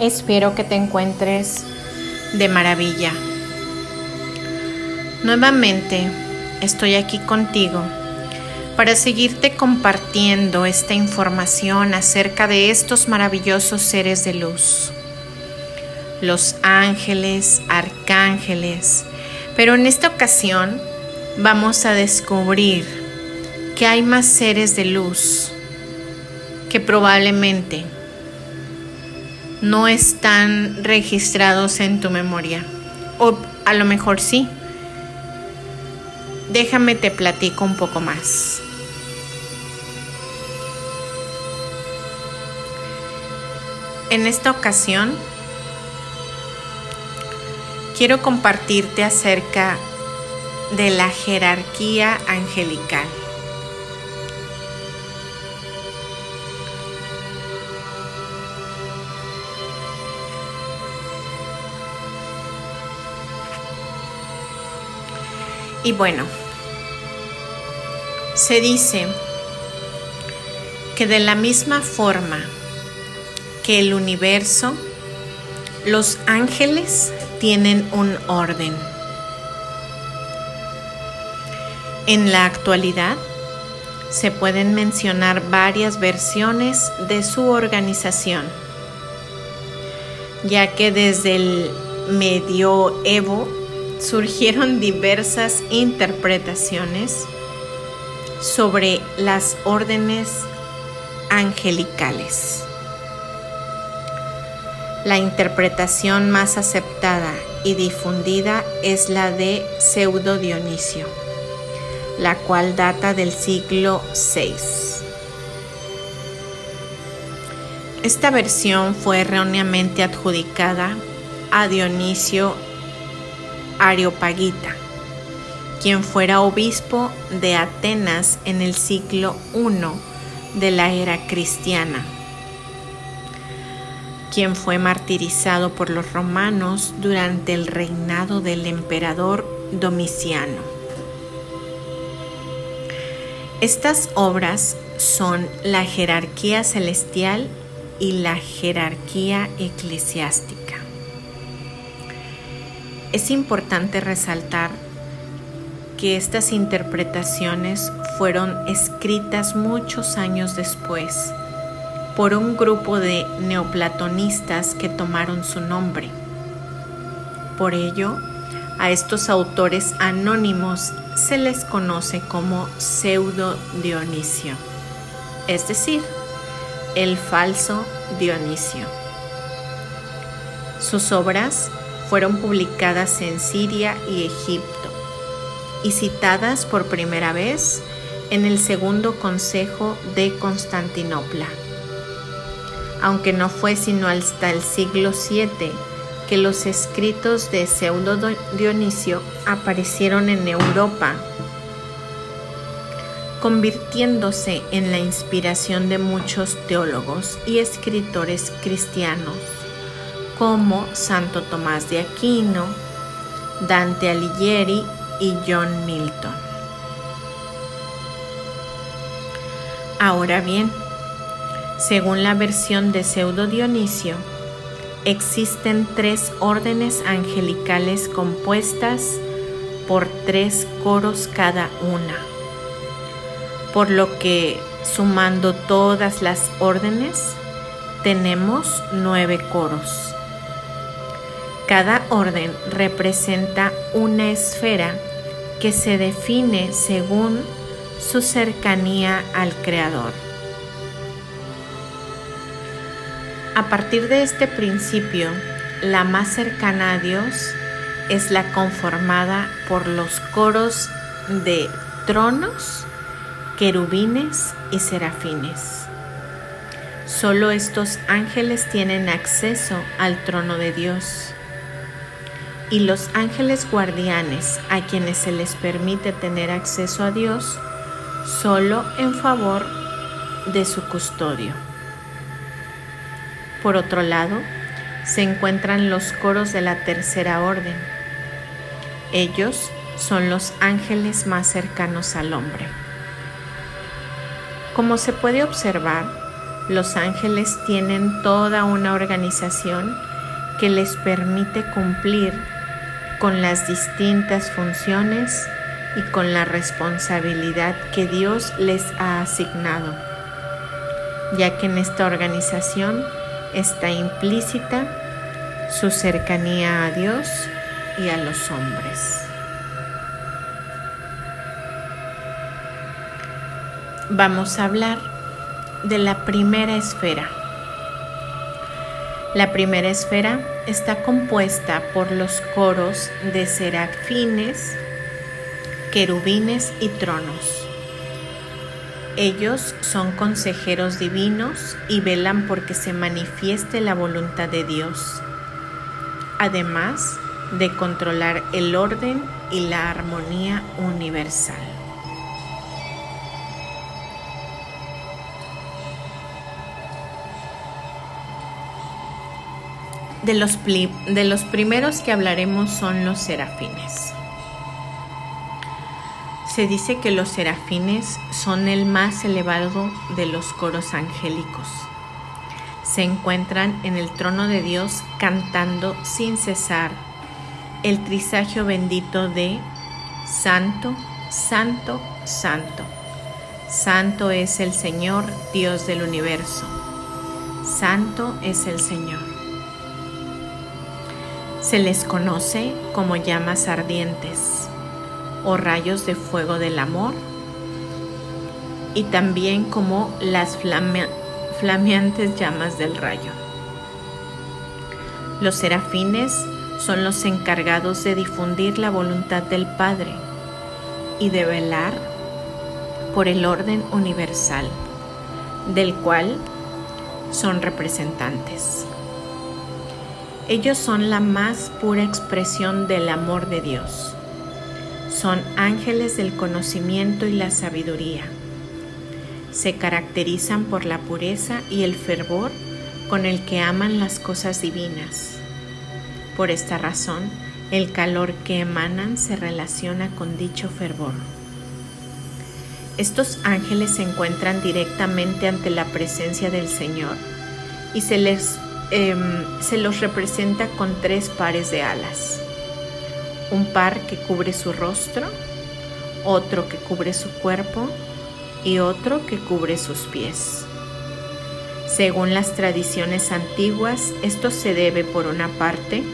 Espero que te encuentres de maravilla. Nuevamente estoy aquí contigo para seguirte compartiendo esta información acerca de estos maravillosos seres de luz. Los ángeles, arcángeles, pero en esta ocasión vamos a descubrir que hay más seres de luz que probablemente no están registrados en tu memoria. O a lo mejor sí. Déjame te platico un poco más. En esta ocasión quiero compartirte acerca de la jerarquía angelical. Y bueno, se dice que de la misma forma que el universo, los ángeles tienen un orden. En la actualidad, se pueden mencionar varias versiones de su organización, ya que desde el medioevo surgieron diversas interpretaciones sobre las órdenes angelicales. La interpretación más aceptada y difundida es la de Pseudo Dionisio, la cual data del siglo VI. Esta versión fue erróneamente adjudicada a Dionisio Areopagita, quien fuera obispo de Atenas en el siglo I de la era cristiana, quien fue martirizado por los romanos durante el reinado del emperador Domiciano. Estas obras son la jerarquía celestial y la jerarquía eclesiástica. Es importante resaltar que estas interpretaciones fueron escritas muchos años después por un grupo de neoplatonistas que tomaron su nombre. Por ello, a estos autores anónimos se les conoce como pseudo Dionisio, es decir, el falso Dionisio. Sus obras fueron publicadas en Siria y Egipto y citadas por primera vez en el Segundo Consejo de Constantinopla. Aunque no fue sino hasta el siglo VII que los escritos de Pseudo Dionisio aparecieron en Europa, convirtiéndose en la inspiración de muchos teólogos y escritores cristianos como Santo Tomás de Aquino, Dante Alighieri y John Milton. Ahora bien, según la versión de Pseudo Dionisio, existen tres órdenes angelicales compuestas por tres coros cada una, por lo que sumando todas las órdenes tenemos nueve coros. Cada orden representa una esfera que se define según su cercanía al Creador. A partir de este principio, la más cercana a Dios es la conformada por los coros de tronos, querubines y serafines. Solo estos ángeles tienen acceso al trono de Dios y los ángeles guardianes a quienes se les permite tener acceso a Dios solo en favor de su custodio. Por otro lado, se encuentran los coros de la tercera orden. Ellos son los ángeles más cercanos al hombre. Como se puede observar, los ángeles tienen toda una organización que les permite cumplir con las distintas funciones y con la responsabilidad que Dios les ha asignado, ya que en esta organización está implícita su cercanía a Dios y a los hombres. Vamos a hablar de la primera esfera. La primera esfera está compuesta por los coros de serafines, querubines y tronos. Ellos son consejeros divinos y velan porque se manifieste la voluntad de Dios, además de controlar el orden y la armonía universal. De los, de los primeros que hablaremos son los serafines. Se dice que los serafines son el más elevado de los coros angélicos. Se encuentran en el trono de Dios cantando sin cesar el trisagio bendito de Santo, Santo, Santo. Santo es el Señor, Dios del universo. Santo es el Señor. Se les conoce como llamas ardientes o rayos de fuego del amor y también como las flameantes llamas del rayo. Los serafines son los encargados de difundir la voluntad del Padre y de velar por el orden universal, del cual son representantes. Ellos son la más pura expresión del amor de Dios son ángeles del conocimiento y la sabiduría. Se caracterizan por la pureza y el fervor con el que aman las cosas divinas. Por esta razón, el calor que emanan se relaciona con dicho fervor. Estos ángeles se encuentran directamente ante la presencia del Señor y se, les, em, se los representa con tres pares de alas un par que cubre su rostro, otro que cubre su cuerpo y otro que cubre sus pies. Según las tradiciones antiguas, esto se debe por una parte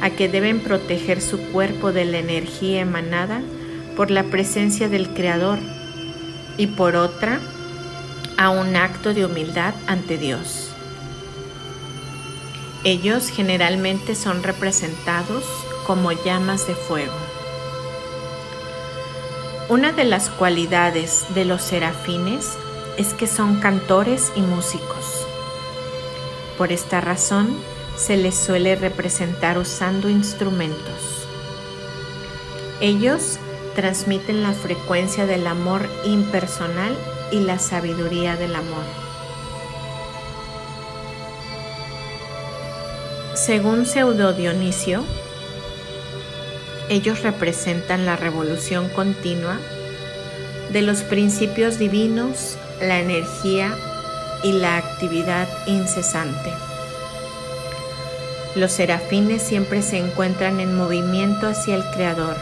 a que deben proteger su cuerpo de la energía emanada por la presencia del Creador y por otra a un acto de humildad ante Dios. Ellos generalmente son representados como llamas de fuego. Una de las cualidades de los serafines es que son cantores y músicos. Por esta razón se les suele representar usando instrumentos. Ellos transmiten la frecuencia del amor impersonal y la sabiduría del amor. Según Pseudo Dionisio, ellos representan la revolución continua de los principios divinos, la energía y la actividad incesante. Los serafines siempre se encuentran en movimiento hacia el Creador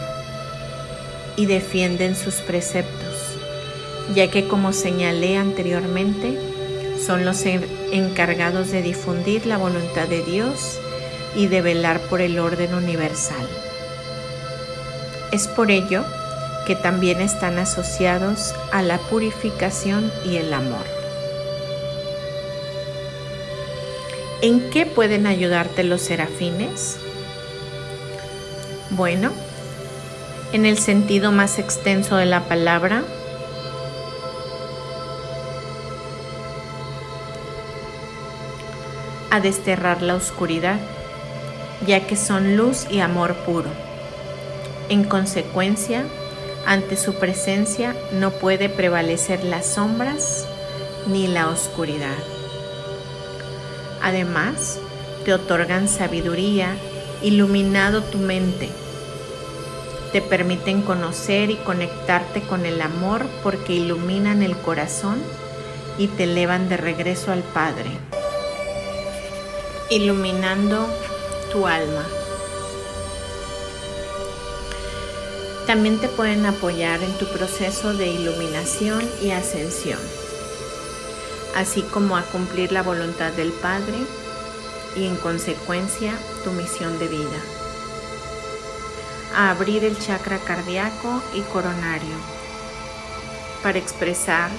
y defienden sus preceptos, ya que como señalé anteriormente, son los encargados de difundir la voluntad de Dios y de velar por el orden universal. Es por ello que también están asociados a la purificación y el amor. ¿En qué pueden ayudarte los serafines? Bueno, en el sentido más extenso de la palabra, a desterrar la oscuridad, ya que son luz y amor puro. En consecuencia, ante su presencia no puede prevalecer las sombras ni la oscuridad. Además, te otorgan sabiduría, iluminado tu mente. Te permiten conocer y conectarte con el amor porque iluminan el corazón y te elevan de regreso al Padre, iluminando tu alma. También te pueden apoyar en tu proceso de iluminación y ascensión, así como a cumplir la voluntad del Padre y en consecuencia tu misión de vida. A abrir el chakra cardíaco y coronario para expresar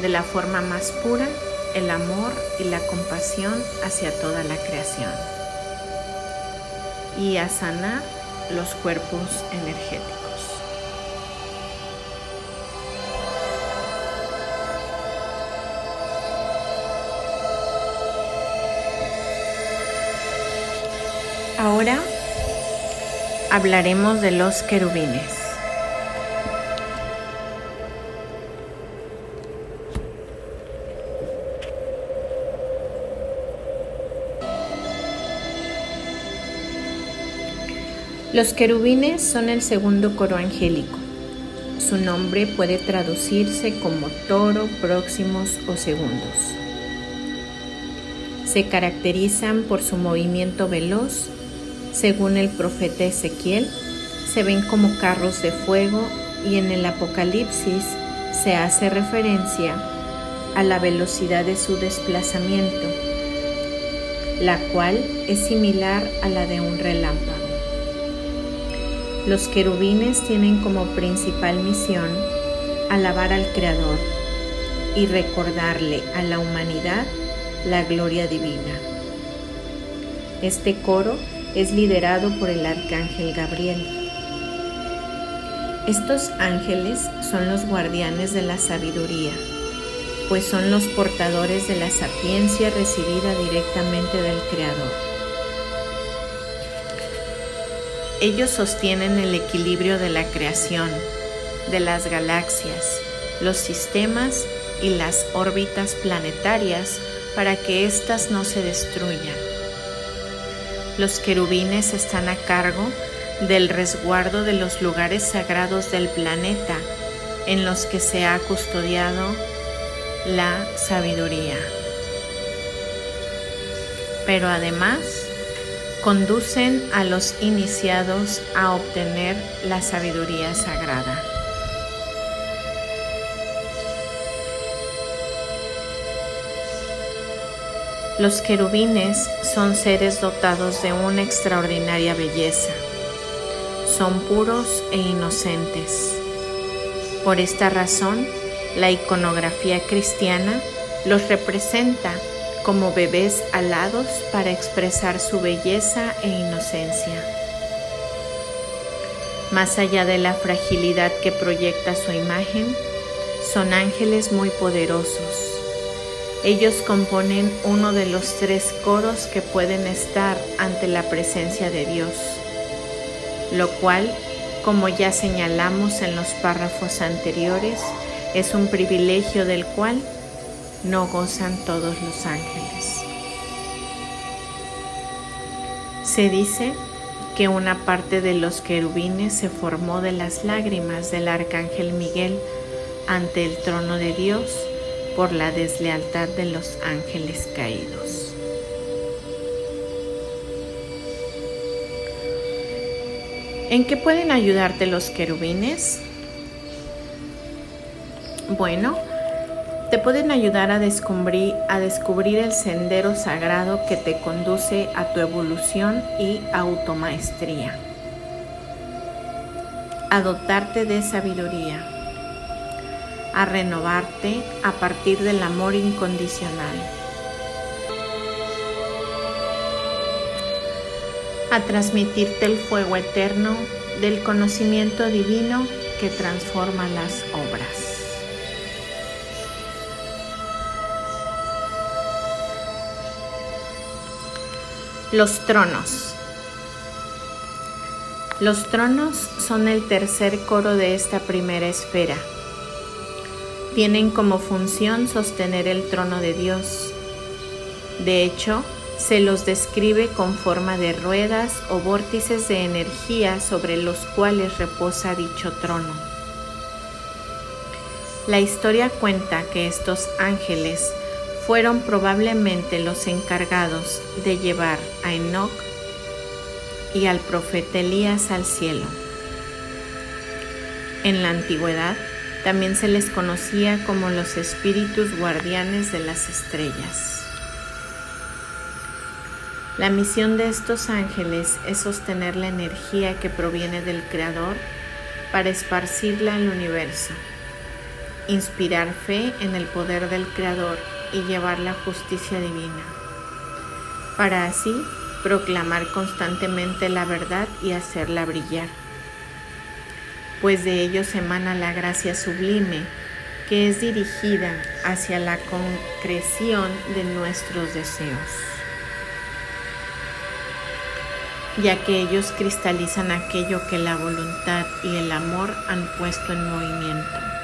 de la forma más pura el amor y la compasión hacia toda la creación y a sanar los cuerpos energéticos. Ahora hablaremos de los querubines. Los querubines son el segundo coro angélico. Su nombre puede traducirse como toro, próximos o segundos. Se caracterizan por su movimiento veloz. Según el profeta Ezequiel, se ven como carros de fuego y en el Apocalipsis se hace referencia a la velocidad de su desplazamiento, la cual es similar a la de un relámpago. Los querubines tienen como principal misión alabar al Creador y recordarle a la humanidad la gloria divina. Este coro es liderado por el arcángel Gabriel. Estos ángeles son los guardianes de la sabiduría, pues son los portadores de la sapiencia recibida directamente del Creador. Ellos sostienen el equilibrio de la creación, de las galaxias, los sistemas y las órbitas planetarias para que éstas no se destruyan. Los querubines están a cargo del resguardo de los lugares sagrados del planeta en los que se ha custodiado la sabiduría. Pero además, conducen a los iniciados a obtener la sabiduría sagrada. Los querubines son seres dotados de una extraordinaria belleza. Son puros e inocentes. Por esta razón, la iconografía cristiana los representa como bebés alados para expresar su belleza e inocencia. Más allá de la fragilidad que proyecta su imagen, son ángeles muy poderosos. Ellos componen uno de los tres coros que pueden estar ante la presencia de Dios, lo cual, como ya señalamos en los párrafos anteriores, es un privilegio del cual no gozan todos los ángeles. Se dice que una parte de los querubines se formó de las lágrimas del arcángel Miguel ante el trono de Dios por la deslealtad de los ángeles caídos. ¿En qué pueden ayudarte los querubines? Bueno, te pueden ayudar a descubrir, el sendero sagrado que te conduce a tu evolución y automaestría. A dotarte de sabiduría, a renovarte a partir del amor incondicional, a transmitirte el fuego eterno del conocimiento divino que transforma las obras. Los tronos. Los tronos son el tercer coro de esta primera esfera. Tienen como función sostener el trono de Dios. De hecho, se los describe con forma de ruedas o vórtices de energía sobre los cuales reposa dicho trono. La historia cuenta que estos ángeles fueron probablemente los encargados de llevar a Enoch y al profeta Elías al cielo. En la antigüedad también se les conocía como los espíritus guardianes de las estrellas. La misión de estos ángeles es sostener la energía que proviene del Creador para esparcirla al universo, inspirar fe en el poder del Creador y llevar la justicia divina, para así proclamar constantemente la verdad y hacerla brillar, pues de ellos emana la gracia sublime que es dirigida hacia la concreción de nuestros deseos, ya que ellos cristalizan aquello que la voluntad y el amor han puesto en movimiento.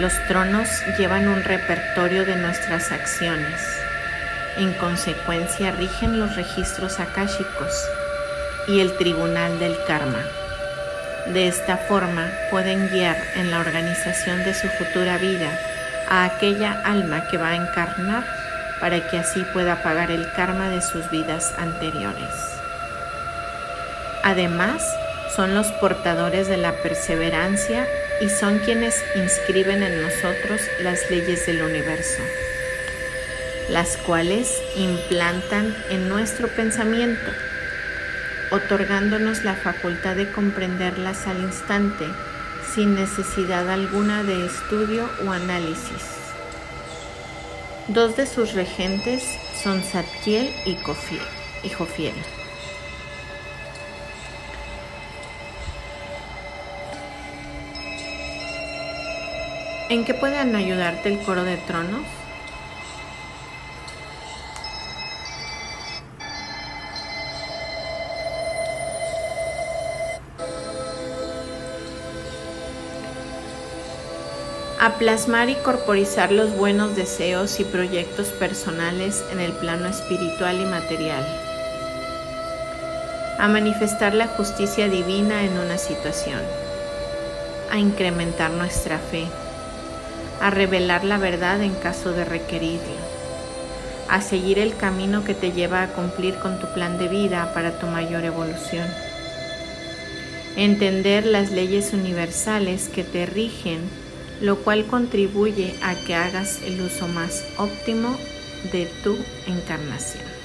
Los tronos llevan un repertorio de nuestras acciones. En consecuencia rigen los registros akáshicos y el tribunal del karma. De esta forma pueden guiar en la organización de su futura vida a aquella alma que va a encarnar para que así pueda pagar el karma de sus vidas anteriores. Además, son los portadores de la perseverancia y son quienes inscriben en nosotros las leyes del universo, las cuales implantan en nuestro pensamiento, otorgándonos la facultad de comprenderlas al instante sin necesidad alguna de estudio o análisis. Dos de sus regentes son Satkiel y Jofiel. ¿En qué pueden ayudarte el coro de tronos? a plasmar y corporizar los buenos deseos y proyectos personales en el plano espiritual y material, a manifestar la justicia divina en una situación, a incrementar nuestra fe, a revelar la verdad en caso de requerirlo, a seguir el camino que te lleva a cumplir con tu plan de vida para tu mayor evolución, entender las leyes universales que te rigen, lo cual contribuye a que hagas el uso más óptimo de tu encarnación.